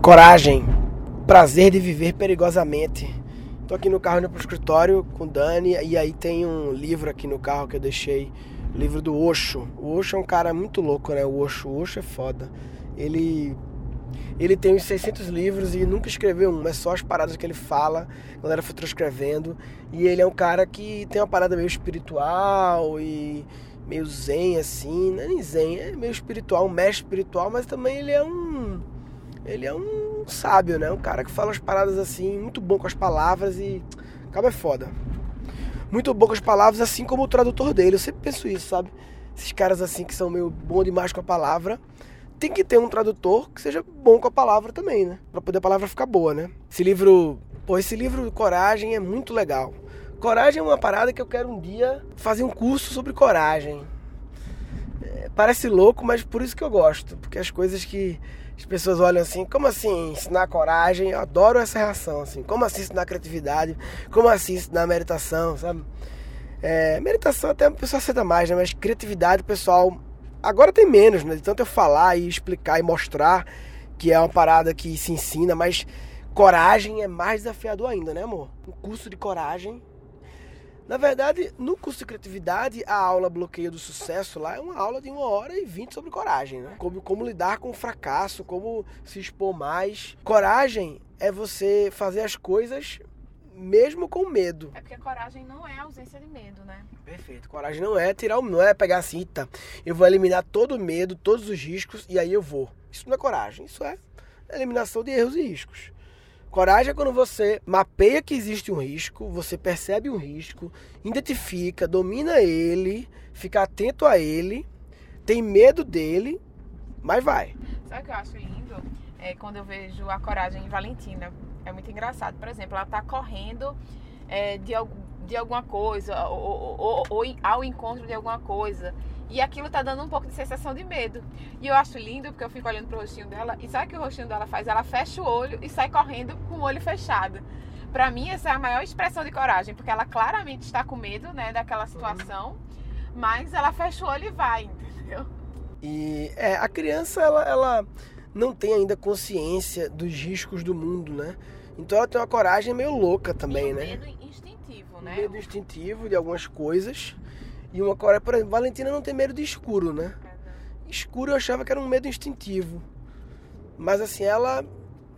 Coragem, prazer de viver perigosamente. Tô aqui no carro indo pro escritório com Dani e aí tem um livro aqui no carro que eu deixei, livro do Osho. O Osho é um cara muito louco, né? O Osho, o Osho é foda. Ele ele tem uns 600 livros e nunca escreveu um, é só as paradas que ele fala, a galera foi transcrevendo. E ele é um cara que tem uma parada meio espiritual e meio zen assim, não é nem zen, é meio espiritual, um mestre espiritual, mas também ele é um ele é um sábio, né? Um cara que fala as paradas assim, muito bom com as palavras e acaba é foda. Muito bom com as palavras, assim como o tradutor dele. Eu sempre penso isso, sabe? Esses caras assim que são meio bom demais com a palavra tem que ter um tradutor que seja bom com a palavra também, né? Pra poder a palavra ficar boa, né? Esse livro, pô, esse livro Coragem é muito legal. Coragem é uma parada que eu quero um dia fazer um curso sobre coragem. É, parece louco, mas por isso que eu gosto. Porque as coisas que as pessoas olham assim, como assim ensinar coragem? Eu adoro essa reação, assim. Como assim ensinar criatividade? Como assim ensinar meditação, sabe? É, meditação até a pessoa aceita mais, né? Mas criatividade, pessoal Agora tem menos, né? De tanto eu falar e explicar e mostrar que é uma parada que se ensina, mas coragem é mais desafiador ainda, né, amor? O curso de coragem. Na verdade, no curso de criatividade, a aula Bloqueio do Sucesso lá é uma aula de uma hora e vinte sobre coragem, né? Como, como lidar com o fracasso, como se expor mais. Coragem é você fazer as coisas mesmo com medo. É porque a coragem não é ausência de medo, né? Perfeito. Coragem não é tirar o não é pegar assim, tá? Eu vou eliminar todo o medo, todos os riscos e aí eu vou. Isso não é coragem, isso é eliminação de erros e riscos. Coragem é quando você mapeia que existe um risco, você percebe um risco, identifica, domina ele, fica atento a ele, tem medo dele, mas vai. Sabe o que eu acho lindo? É quando eu vejo a coragem em Valentina é muito engraçado. Por exemplo, ela está correndo é, de, de alguma coisa, ou, ou, ou, ou, ao encontro de alguma coisa. E aquilo tá dando um pouco de sensação de medo. E eu acho lindo, porque eu fico olhando pro rostinho dela, e sabe o que o rostinho dela faz? Ela fecha o olho e sai correndo com o olho fechado. Para mim, essa é a maior expressão de coragem, porque ela claramente está com medo, né, daquela situação, mas ela fecha o olho e vai, entendeu? E é, a criança, ela, ela não tem ainda consciência dos riscos do mundo, né? Então ela tem uma coragem meio louca também, e um né? Medo instintivo, né? Um medo instintivo de algumas coisas. E uma coragem, por exemplo, Valentina não tem medo de escuro, né? Escuro eu achava que era um medo instintivo. Mas assim, ela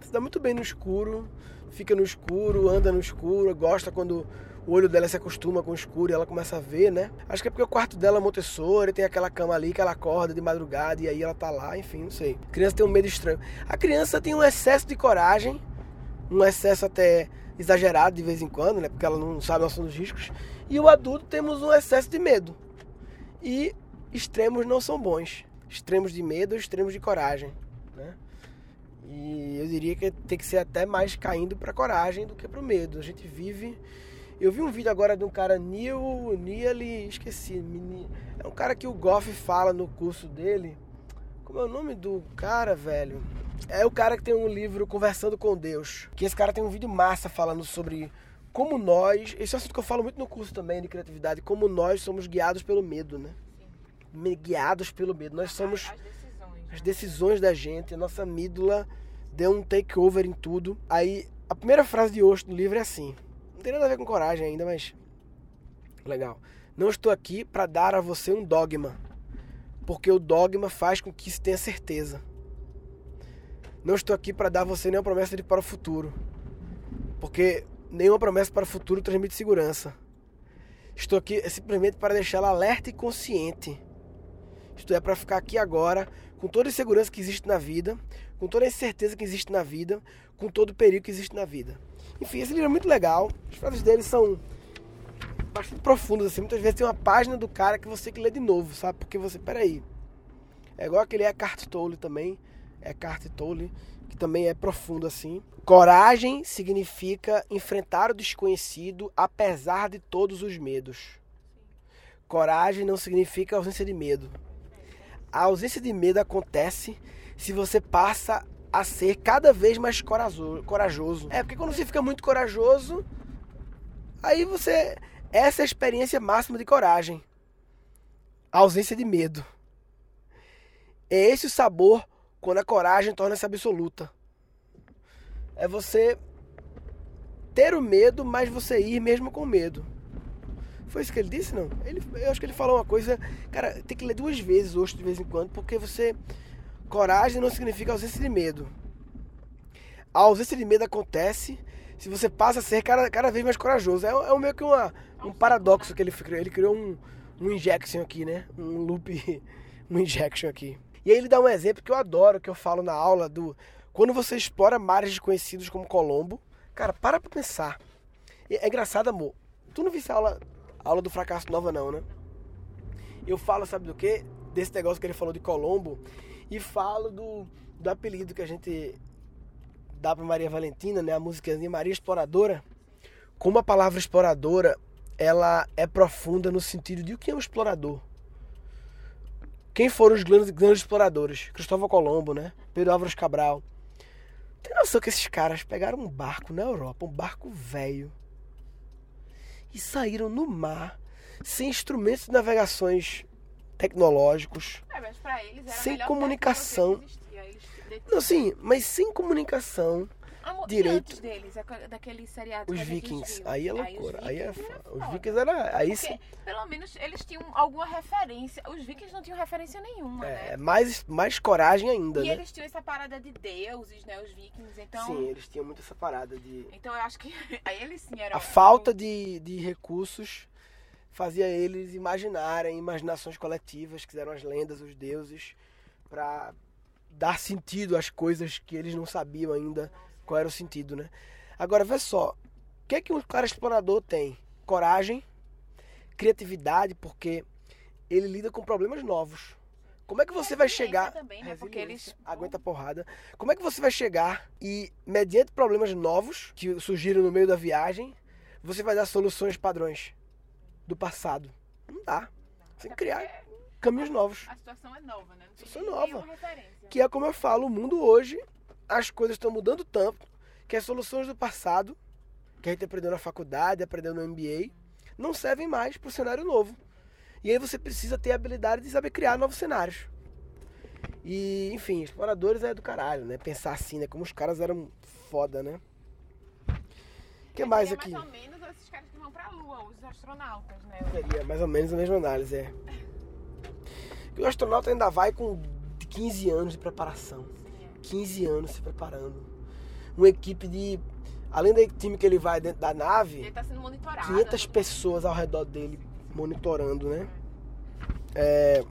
se dá muito bem no escuro, fica no escuro, anda no escuro, gosta quando o olho dela se acostuma com o escuro e ela começa a ver, né? Acho que é porque o quarto dela é Montessori, tem aquela cama ali que ela acorda de madrugada e aí ela tá lá, enfim, não sei. A criança tem um medo estranho. A criança tem um excesso de coragem um excesso até exagerado de vez em quando, né? Porque ela não sabe noção dos riscos. E o adulto temos um excesso de medo. E extremos não são bons. Extremos de medo, extremos de coragem, né? E eu diria que tem que ser até mais caindo para coragem do que para o medo. A gente vive. Eu vi um vídeo agora de um cara Neil, Neil, esqueci, é um cara que o Goff fala no curso dele. Como é o nome do cara, velho? É o cara que tem um livro Conversando com Deus. Que esse cara tem um vídeo massa falando sobre como nós. Esse é um assunto que eu falo muito no curso também de criatividade. Como nós somos guiados pelo medo, né? Sim. Guiados pelo medo. Nós somos. As decisões. As decisões da gente. A nossa amígdala deu um takeover em tudo. Aí, a primeira frase de hoje do livro é assim. Não tem nada a ver com coragem ainda, mas. Legal. Não estou aqui para dar a você um dogma. Porque o dogma faz com que se tenha certeza. Não estou aqui para dar a você nenhuma promessa de para o futuro. Porque nenhuma promessa para o futuro transmite segurança. Estou aqui simplesmente para deixá-la alerta e consciente. Isto é para ficar aqui agora, com toda a segurança que existe na vida, com toda a incerteza que existe na vida, com todo o perigo que existe na vida. Enfim, esse livro é muito legal. As frases dele são bastante profundas, assim. Muitas vezes tem uma página do cara que você tem que ler de novo, sabe? Porque você, peraí. É igual aquele Eckhart Tolle também. Eckhart Tolle, que também é profundo assim. Coragem significa enfrentar o desconhecido apesar de todos os medos. Coragem não significa ausência de medo. A ausência de medo acontece se você passa a ser cada vez mais corajoso. É porque quando você fica muito corajoso, aí você essa é a experiência máxima de coragem. A ausência de medo. É esse o sabor quando a coragem torna-se absoluta. é você ter o medo, mas você ir mesmo com medo. Foi isso que ele disse, não? Ele, eu acho que ele falou uma coisa. Cara, tem que ler duas vezes hoje de vez em quando, porque você. Coragem não significa ausência de medo. A ausência de medo acontece se você passa a ser cada, cada vez mais corajoso. É, é meio que uma, um paradoxo que ele criou. Ele criou um, um injection aqui, né? Um loop, um injection aqui. E aí ele dá um exemplo que eu adoro, que eu falo na aula do quando você explora mares desconhecidos como Colombo, cara, para pra pensar. É, engraçado, amor. Tu não viste a aula, a aula do fracasso nova não, né? Eu falo, sabe do que? Desse negócio que ele falou de Colombo e falo do, do apelido que a gente dá para Maria Valentina, né? A de Maria Exploradora. Como a palavra exploradora, ela é profunda no sentido de o que é um explorador. Quem foram os grandes, grandes exploradores? Cristóvão Colombo, né? Pedro Álvares Cabral. Tem noção que esses caras pegaram um barco na Europa, um barco velho, e saíram no mar sem instrumentos de navegações tecnológicos, é, sem comunicação. Não, sim, mas sem comunicação Amor, direito. deles, daquele seriado os vikings, aí é loucura. Aí, os vikings, aí é, os vikings era aí Porque, pelo menos eles tinham alguma referência. Os vikings não tinham referência nenhuma, é, né? Mais mais coragem ainda, e né? eles tinham essa parada de deuses, né, os vikings, então Sim, eles tinham muito essa parada de Então eu acho que aí eles sim eram A falta de, de recursos fazia eles imaginarem imaginações coletivas, que eram as lendas, os deuses, para dar sentido às coisas que eles não sabiam ainda qual era o sentido, né? Agora, vê só, o que é que um cara explorador tem? Coragem, criatividade, porque ele lida com problemas novos. Como é que você vai chegar. Também, né? Porque eles aguenta porrada. Como é que você vai chegar e, mediante problemas novos que surgiram no meio da viagem, você vai dar soluções padrões do passado? Não dá. Você tem que criar caminhos novos. A situação é nova, né? Não situação nova. Que é como eu falo, o mundo hoje as coisas estão mudando tanto que as soluções do passado, que a gente aprendeu na faculdade, aprendeu no MBA, não servem mais para o cenário novo. E aí você precisa ter a habilidade de saber criar novos cenários. E, enfim, exploradores é do caralho, né? Pensar assim, né? Como os caras eram foda, né? O que mais aqui? mais ou menos esses caras que vão pra Lua, os astronautas, né? Seria mais ou menos a mesma análise, é. E o astronauta ainda vai com 15 anos de preparação. 15 anos se preparando. Uma equipe de. Além do time que ele vai dentro da nave, ele tá sendo monitorado. 500 né? pessoas ao redor dele monitorando, né? É...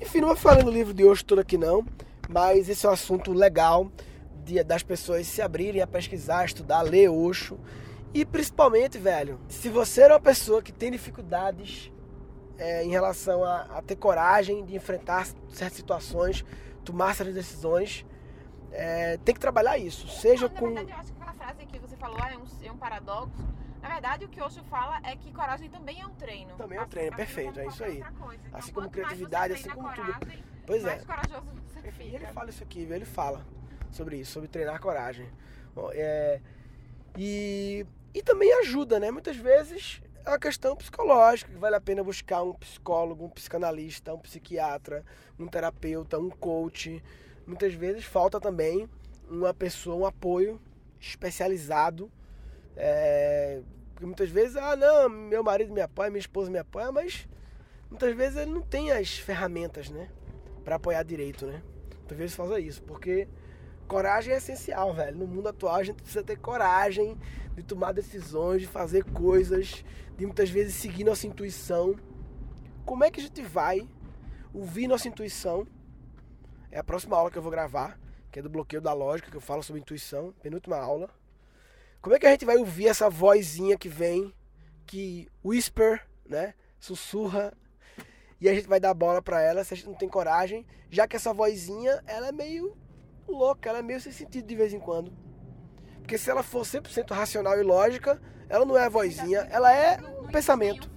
Enfim, não vou falar no livro de hoje todo aqui não, mas esse é um assunto legal de, das pessoas se abrirem a pesquisar, estudar, ler Osho. E principalmente, velho, se você é uma pessoa que tem dificuldades é, em relação a, a, ter coragem de enfrentar certas situações, tomar certas decisões, é, tem que trabalhar isso. Seja Não, com. Na verdade, eu acho que aquela frase que você falou é um, é um paradoxo. Na verdade, o que Osho fala é que coragem também é um treino. Também é um treino, assim, perfeito, é isso aí. Então, assim como criatividade, assim como tudo. Pois mais é. corajoso você fica. ele fala isso aqui, ele fala sobre isso, sobre treinar coragem. Bom, é, e, e também ajuda, né? Muitas vezes é uma questão psicológica, que vale a pena buscar um psicólogo, um psicanalista, um psiquiatra, um terapeuta, um coach. Muitas vezes falta também uma pessoa, um apoio especializado. É, porque muitas vezes, ah não, meu marido me apoia, minha esposa me apoia, mas muitas vezes ele não tem as ferramentas, né? Pra apoiar direito, né? Muitas vezes faz isso, porque coragem é essencial, velho. No mundo atual a gente precisa ter coragem de tomar decisões, de fazer coisas, de muitas vezes seguir nossa intuição. Como é que a gente vai ouvir nossa intuição? É a próxima aula que eu vou gravar, que é do bloqueio da lógica, que eu falo sobre intuição, penúltima aula. Como é que a gente vai ouvir essa vozinha que vem, que whisper, né? Sussurra e a gente vai dar bola para ela se a gente não tem coragem, já que essa vozinha, ela é meio louca, ela é meio sem sentido de vez em quando. Porque se ela for 100% racional e lógica, ela não é a vozinha, ela é um pensamento.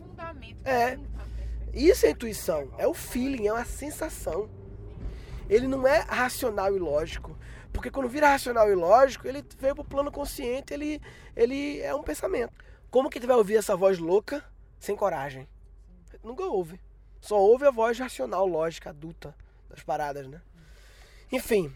É. Isso é intuição, é o feeling, é uma sensação. Ele não é racional e lógico. Porque quando vira racional e lógico, ele veio pro plano consciente, ele, ele é um pensamento. Como que tu vai ouvir essa voz louca sem coragem? Nunca ouve. Só ouve a voz racional, lógica, adulta das paradas, né? Enfim,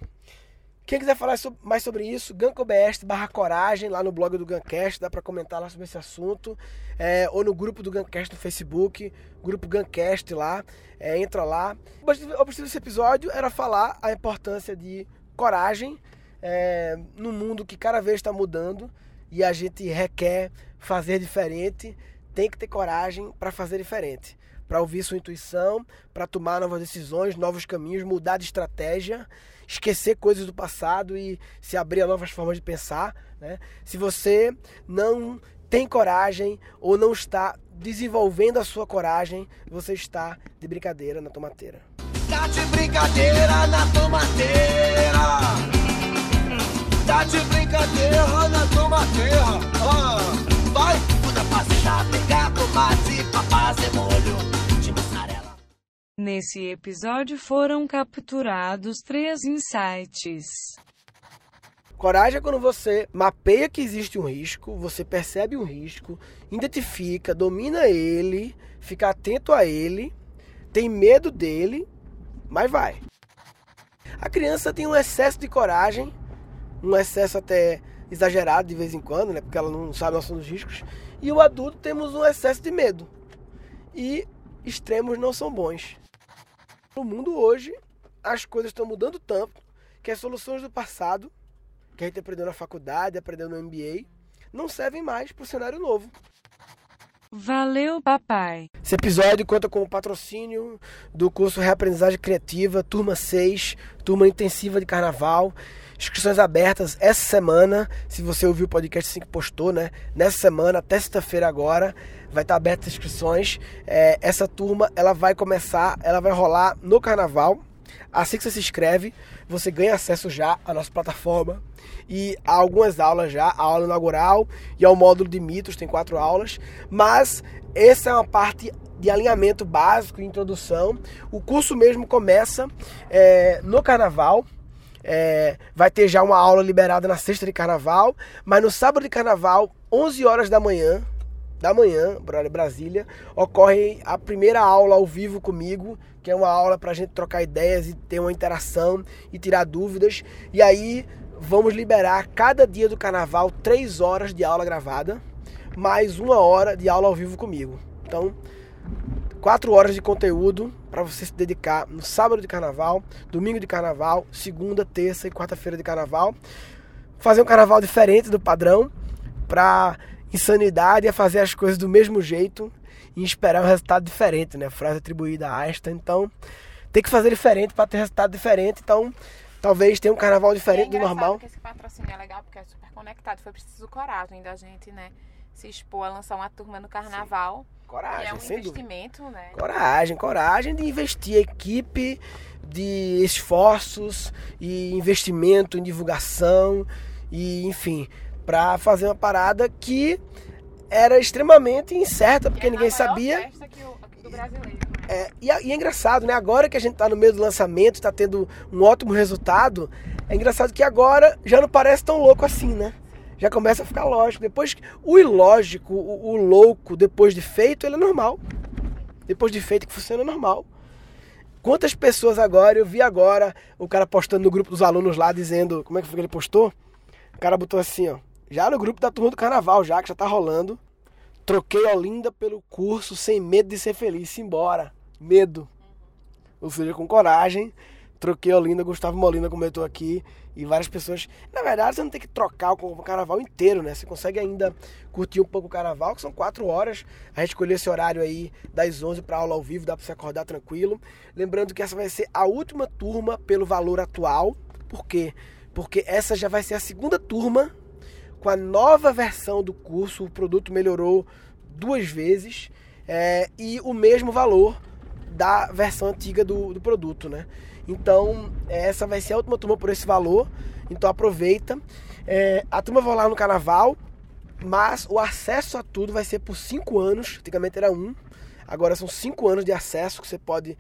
Quem quiser falar mais sobre isso, GancOBS barra coragem, lá no blog do Gancast, dá para comentar lá sobre esse assunto. É, ou no grupo do Gancast no Facebook, grupo Gancast lá, é, entra lá. O objetivo desse episódio era falar a importância de coragem é, no mundo que cada vez está mudando e a gente requer fazer diferente, tem que ter coragem para fazer diferente para ouvir sua intuição, para tomar novas decisões, novos caminhos, mudar de estratégia, esquecer coisas do passado e se abrir a novas formas de pensar. Né? Se você não tem coragem ou não está desenvolvendo a sua coragem, você está de brincadeira na tomateira. Tá de brincadeira na tomateira. Tá de brincadeira na tomateira. Ah, vai, muda pra papaz e molho. Nesse episódio foram capturados três insights. Coragem é quando você mapeia que existe um risco, você percebe um risco, identifica, domina ele, fica atento a ele, tem medo dele, mas vai. A criança tem um excesso de coragem, um excesso até exagerado de vez em quando, né? Porque ela não sabe noção dos riscos. E o adulto temos um excesso de medo. E extremos não são bons. No mundo hoje, as coisas estão mudando tanto que as soluções do passado, que a gente aprendeu na faculdade, aprendeu no MBA, não servem mais para o cenário novo. Valeu, papai. Esse episódio conta com o patrocínio do curso Reaprendizagem Criativa, turma 6, turma intensiva de carnaval. Inscrições abertas essa semana. Se você ouviu o podcast assim que postou, né? Nessa semana, até sexta-feira agora, vai estar abertas as inscrições. É, essa turma, ela vai começar, ela vai rolar no carnaval. Assim que você se inscreve, você ganha acesso já à nossa plataforma e a algumas aulas já, a aula inaugural e ao módulo de mitos, tem quatro aulas, mas essa é uma parte de alinhamento básico introdução. O curso mesmo começa é, no carnaval. É, vai ter já uma aula liberada na sexta de carnaval, mas no sábado de carnaval, 11 horas da manhã, da manhã, Brasília, ocorre a primeira aula ao vivo comigo, que é uma aula para a gente trocar ideias e ter uma interação e tirar dúvidas. E aí vamos liberar cada dia do carnaval três horas de aula gravada, mais uma hora de aula ao vivo comigo. Então, quatro horas de conteúdo para você se dedicar no sábado de carnaval, domingo de carnaval, segunda, terça e quarta-feira de carnaval. Fazer um carnaval diferente do padrão, para insanidade é fazer as coisas do mesmo jeito e esperar um resultado diferente, né? Frase atribuída a Einstein. Então, tem que fazer diferente para ter resultado diferente. Então, talvez tenha um carnaval diferente é do normal. Que esse patrocínio é legal porque é super conectado. Foi preciso coragem da gente, né? Se expor a lançar uma turma no carnaval. Sim. Coragem, é um sem investimento, dúvida. né? Coragem, coragem de investir equipe, de esforços e investimento em divulgação e enfim, para fazer uma parada que era extremamente incerta, porque é ninguém sabia. do brasileiro. É, e, e, é engraçado, né? Agora que a gente está no meio do lançamento, está tendo um ótimo resultado, é engraçado que agora já não parece tão louco assim, né? Já começa a ficar lógico. Depois, o ilógico, o, o louco, depois de feito, ele é normal. Depois de feito que funciona é normal. Quantas pessoas agora, eu vi agora o cara postando no grupo dos alunos lá, dizendo, como é que foi que ele postou? O cara botou assim, ó. Já no grupo da turma do carnaval, já que já tá rolando. Troquei Olinda pelo curso sem medo de ser feliz. Simbora. Medo. Ou seja, com coragem. Troquei Olinda, Gustavo Molina comentou aqui. E várias pessoas. Na verdade, você não tem que trocar o carnaval inteiro, né? Você consegue ainda curtir um pouco o carnaval, que são quatro horas. A gente escolheu esse horário aí das 11 para aula ao vivo, dá para você acordar tranquilo. Lembrando que essa vai ser a última turma pelo valor atual. Por quê? Porque essa já vai ser a segunda turma com a nova versão do curso, o produto melhorou duas vezes é, e o mesmo valor da versão antiga do, do produto, né? Então, essa vai ser a última turma por esse valor. Então, aproveita. É, a turma vai lá no carnaval, mas o acesso a tudo vai ser por cinco anos. Antigamente era um, agora são cinco anos de acesso que você pode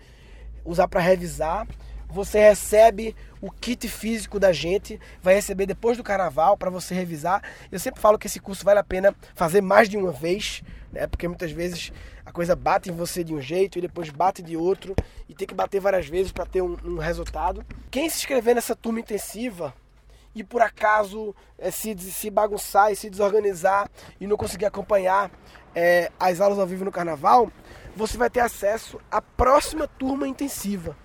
usar para revisar. Você recebe o kit físico da gente, vai receber depois do carnaval para você revisar. Eu sempre falo que esse curso vale a pena fazer mais de uma vez, né? Porque muitas vezes a coisa bate em você de um jeito e depois bate de outro e tem que bater várias vezes para ter um, um resultado. Quem se inscrever nessa turma intensiva e por acaso é, se, se bagunçar e se desorganizar e não conseguir acompanhar é, as aulas ao vivo no carnaval, você vai ter acesso à próxima turma intensiva.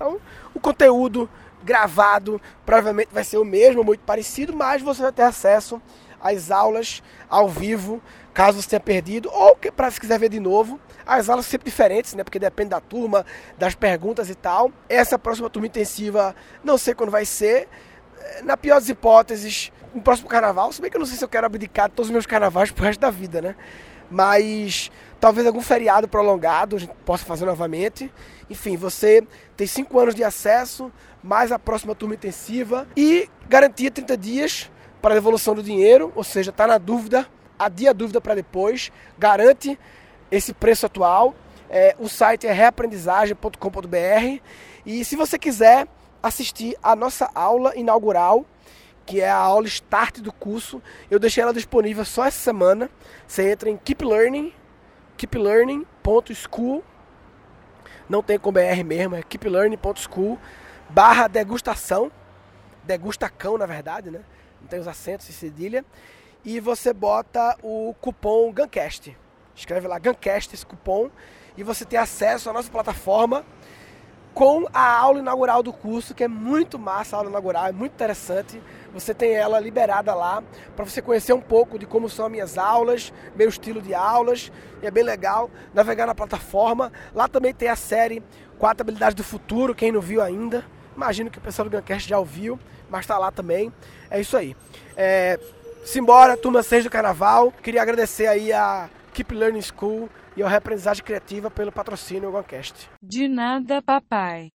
Então, o conteúdo gravado provavelmente vai ser o mesmo, muito parecido, mas você vai ter acesso às aulas ao vivo, caso você tenha perdido, ou para se quiser ver de novo. As aulas sempre diferentes, né? Porque depende da turma, das perguntas e tal. Essa próxima turma intensiva, não sei quando vai ser. Na pior das hipóteses, no próximo carnaval, se bem que eu não sei se eu quero abdicar de todos os meus carnavais pro resto da vida, né? Mas talvez algum feriado prolongado a gente possa fazer novamente. Enfim, você tem 5 anos de acesso, mais a próxima turma intensiva e garantia 30 dias para a devolução do dinheiro, ou seja, está na dúvida, adia a dúvida para depois, garante esse preço atual. É, o site é reaprendizagem.com.br e se você quiser assistir a nossa aula inaugural, que é a aula start do curso, eu deixei ela disponível só essa semana. Você entra em Keep Learning, não tem com BR mesmo, é keeplearning.school, barra degustação, degustacão na verdade, né? Não tem os acentos e cedilha. E você bota o cupom GANCAST. Escreve lá GANCAST esse cupom e você tem acesso à nossa plataforma com a aula inaugural do curso, que é muito massa a aula inaugural, é muito interessante. Você tem ela liberada lá para você conhecer um pouco de como são as minhas aulas, meu estilo de aulas, e é bem legal navegar na plataforma. Lá também tem a série Quatro Habilidades do Futuro, quem não viu ainda. Imagino que o pessoal do Guncast já ouviu, mas está lá também. É isso aí. É, simbora, turma 6 do Carnaval. Queria agradecer aí a Keep Learning School e ao Reaprendizagem Criativa pelo patrocínio Guncast. De nada, papai.